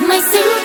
with my suit